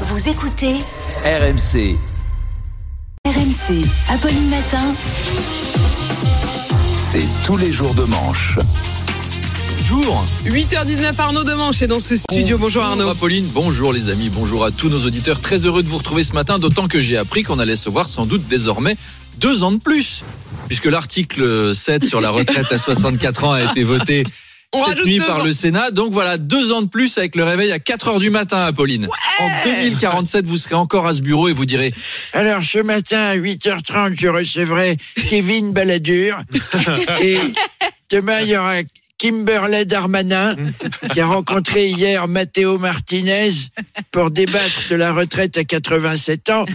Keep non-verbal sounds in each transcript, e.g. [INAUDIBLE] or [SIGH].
Vous écoutez RMC. RMC, Apolline Matin. C'est tous les jours de manche. Bonjour. 8h19, Arnaud Demanche est dans ce studio. Bonjour Arnaud. Apolline, bonjour les amis, bonjour à tous nos auditeurs. Très heureux de vous retrouver ce matin, d'autant que j'ai appris qu'on allait se voir sans doute désormais deux ans de plus. Puisque l'article 7 sur la retraite à 64 ans a été voté cette nuit par ans. le Sénat. Donc voilà, deux ans de plus avec le réveil à 4 heures du matin, Apolline. En 2047, vous serez encore à ce bureau et vous direz Alors ce matin à 8h30, je recevrai Kevin Balladur [LAUGHS] et demain il y aura Kimberley Darmanin qui a rencontré hier Matteo Martinez pour débattre de la retraite à 87 ans.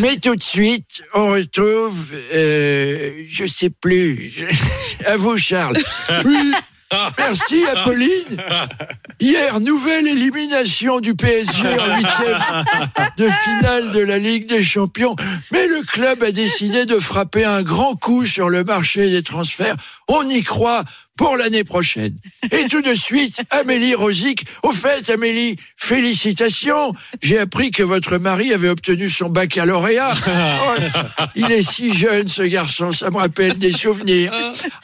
Mais tout de suite, on retrouve, euh, je sais plus, [LAUGHS] à vous Charles. Oui. Merci Apolline. Hier, nouvelle élimination du PSG en huitième de finale de la Ligue des Champions. Mais le club a décidé de frapper un grand coup sur le marché des transferts. On y croit pour l'année prochaine. Et tout de suite, Amélie Rosic. Au fait, Amélie, félicitations. J'ai appris que votre mari avait obtenu son baccalauréat. [LAUGHS] Oh, il est si jeune, ce garçon. Ça me rappelle des souvenirs.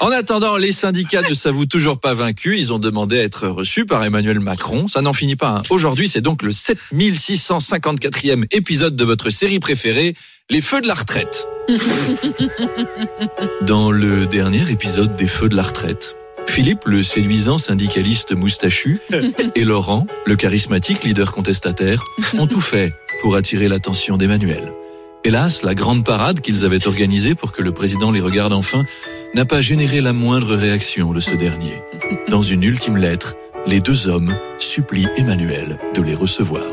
En attendant, les syndicats ne s'avouent toujours pas vaincus. Ils ont demandé à être reçus par Emmanuel Macron. Ça n'en finit pas. hein. Aujourd'hui, c'est donc le 7654e épisode de votre série préférée, Les Feux de la retraite. [LAUGHS] Dans le dernier épisode des Feux de la retraite, Philippe, le séduisant syndicaliste moustachu, [LAUGHS] et Laurent, le charismatique leader contestataire, ont tout fait pour attirer l'attention d'Emmanuel. Hélas, la grande parade qu'ils avaient organisée pour que le président les regarde enfin n'a pas généré la moindre réaction de ce dernier. Dans une ultime lettre, les deux hommes supplient Emmanuel de les recevoir.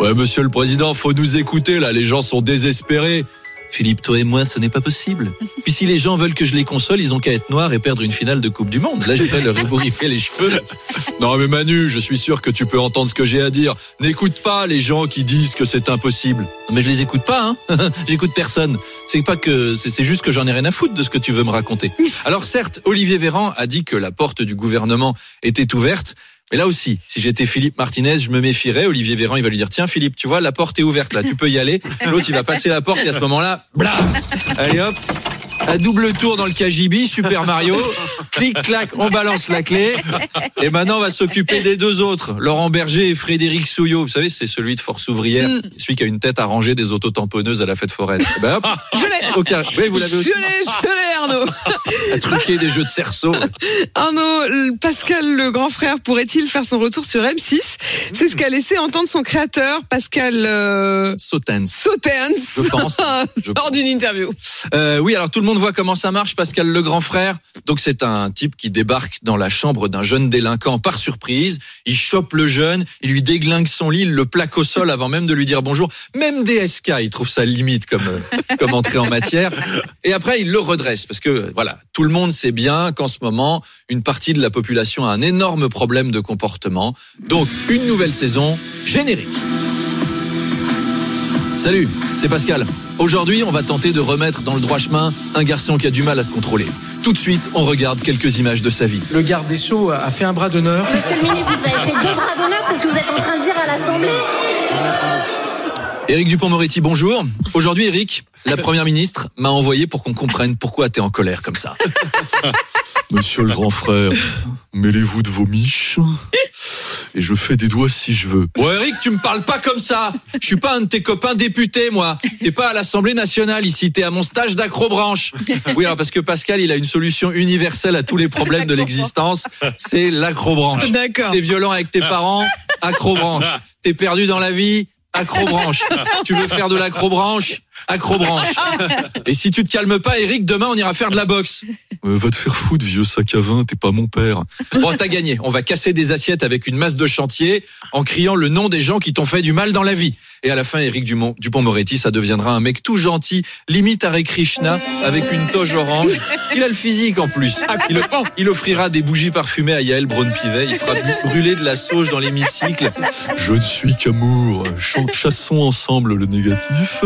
Ouais, monsieur le président, faut nous écouter là, les gens sont désespérés. Philippe, toi et moi, ce n'est pas possible. [LAUGHS] Puis si les gens veulent que je les console, ils ont qu'à être noirs et perdre une finale de Coupe du Monde. Là, je vais leur ébouriffer les cheveux. [LAUGHS] Non mais Manu, je suis sûr que tu peux entendre ce que j'ai à dire. N'écoute pas les gens qui disent que c'est impossible. Non, mais je les écoute pas, hein. [LAUGHS] J'écoute personne. C'est pas que c'est c'est juste que j'en ai rien à foutre de ce que tu veux me raconter. Alors certes, Olivier Véran a dit que la porte du gouvernement était ouverte. Mais là aussi, si j'étais Philippe Martinez, je me méfierais. Olivier Véran, il va lui dire Tiens, Philippe, tu vois, la porte est ouverte là, tu peux y aller. [LAUGHS] L'autre, il va passer la porte et à ce moment-là, blam Allez hop à double tour dans le KGB, Super Mario. Clic, clac, on balance la clé. Et maintenant, on va s'occuper des deux autres. Laurent Berger et Frédéric Souillot. Vous savez, c'est celui de Force Ouvrière. Celui qui a une tête à ranger des autotamponneuses à la fête foraine. Eh Ben hop. Je l'ai. Ok. Oui, vous l'avez aussi. Je l'ai, je l'ai, Arnaud. [LAUGHS] À truquer des jeux de cerceau. Arnaud, le- Pascal, le grand frère, pourrait-il faire son retour sur M6 C'est ce qu'a laissé entendre son créateur, Pascal euh, Sautens. Sauternes. Je pense. [LAUGHS] Je Lors d'une interview. Euh, oui, alors tout le monde voit comment ça marche, Pascal le grand frère. Donc c'est un type qui débarque dans la chambre d'un jeune délinquant par surprise. Il chope le jeune, il lui déglingue son lit, il le plaque au sol avant même de lui dire bonjour. Même DSK, il trouve ça limite comme euh, comme entrée en matière. Et après, il le redresse parce que voilà, tout le monde sait bien qu'en ce moment, une partie de la population a un énorme problème de comportement. Donc une nouvelle saison, générique. Salut, c'est Pascal. Aujourd'hui, on va tenter de remettre dans le droit chemin un garçon qui a du mal à se contrôler. Tout de suite, on regarde quelques images de sa vie. Le garde des Sceaux a fait un bras d'honneur. Monsieur le ministre, vous avez fait deux bras d'honneur, c'est ce que vous êtes en train de dire à l'Assemblée Éric Dupont-Moretti, bonjour. Aujourd'hui, Éric, la première ministre m'a envoyé pour qu'on comprenne pourquoi t'es en colère comme ça. [LAUGHS] Monsieur le grand frère, mêlez-vous de vos miches et je fais des doigts si je veux. Bon, Eric, tu me parles pas comme ça. Je suis pas un de tes copains députés, moi. T'es pas à l'Assemblée nationale ici. T'es à mon stage d'acrobranche. Oui, alors parce que Pascal, il a une solution universelle à tous les problèmes de l'existence. C'est l'acrobranche. D'accord. T'es violent avec tes parents, acrobranche. T'es perdu dans la vie, acrobranche. Tu veux faire de l'acrobranche, acrobranche. Et si tu te calmes pas, Eric, demain on ira faire de la boxe. Euh, va te faire foutre, vieux sac à vin, t'es pas mon père. Bon, t'as gagné. On va casser des assiettes avec une masse de chantier en criant le nom des gens qui t'ont fait du mal dans la vie. Et à la fin, Éric Dupont-Moretti, ça deviendra un mec tout gentil, limite Hare Krishna, avec une toge orange. Il a le physique en plus. Il, il offrira des bougies parfumées à Yael Braun-Pivet. Il fera brûler de la sauge dans l'hémicycle. Je ne suis qu'amour. Ch- Chassons ensemble le négatif.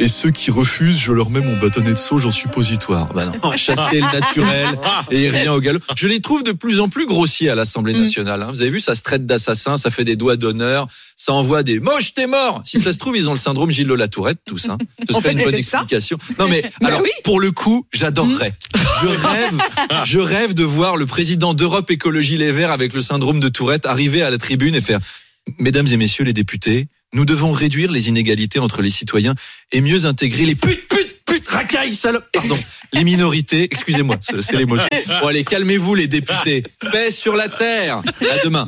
Et ceux qui refusent, je leur mets mon bâtonnet de sauge en suppositoire. Bah non, chasser le naturel et rien au galop. Je les trouve de plus en plus grossiers à l'Assemblée Mm. nationale. hein. Vous avez vu, ça se traite d'assassin, ça fait des doigts d'honneur, ça envoie des moches, t'es mort. Si ça se trouve, ils ont le syndrome Gilles la Tourette, tous. Hein. Ce serait une bonne explication. Non mais [LAUGHS] Bah alors oui. pour le coup, j'adorerais. [LAUGHS] Je rêve, je rêve de voir le président d'Europe Écologie Les Verts avec le syndrome de Tourette arriver à la tribune et faire Mesdames et messieurs les députés, nous devons réduire les inégalités entre les citoyens et mieux intégrer les putes, putes, putes, racailles, salopes, pardon, les minorités. Excusez-moi, c'est c'est l'émotion. Bon allez, calmez-vous les députés. Paix sur la terre. À demain.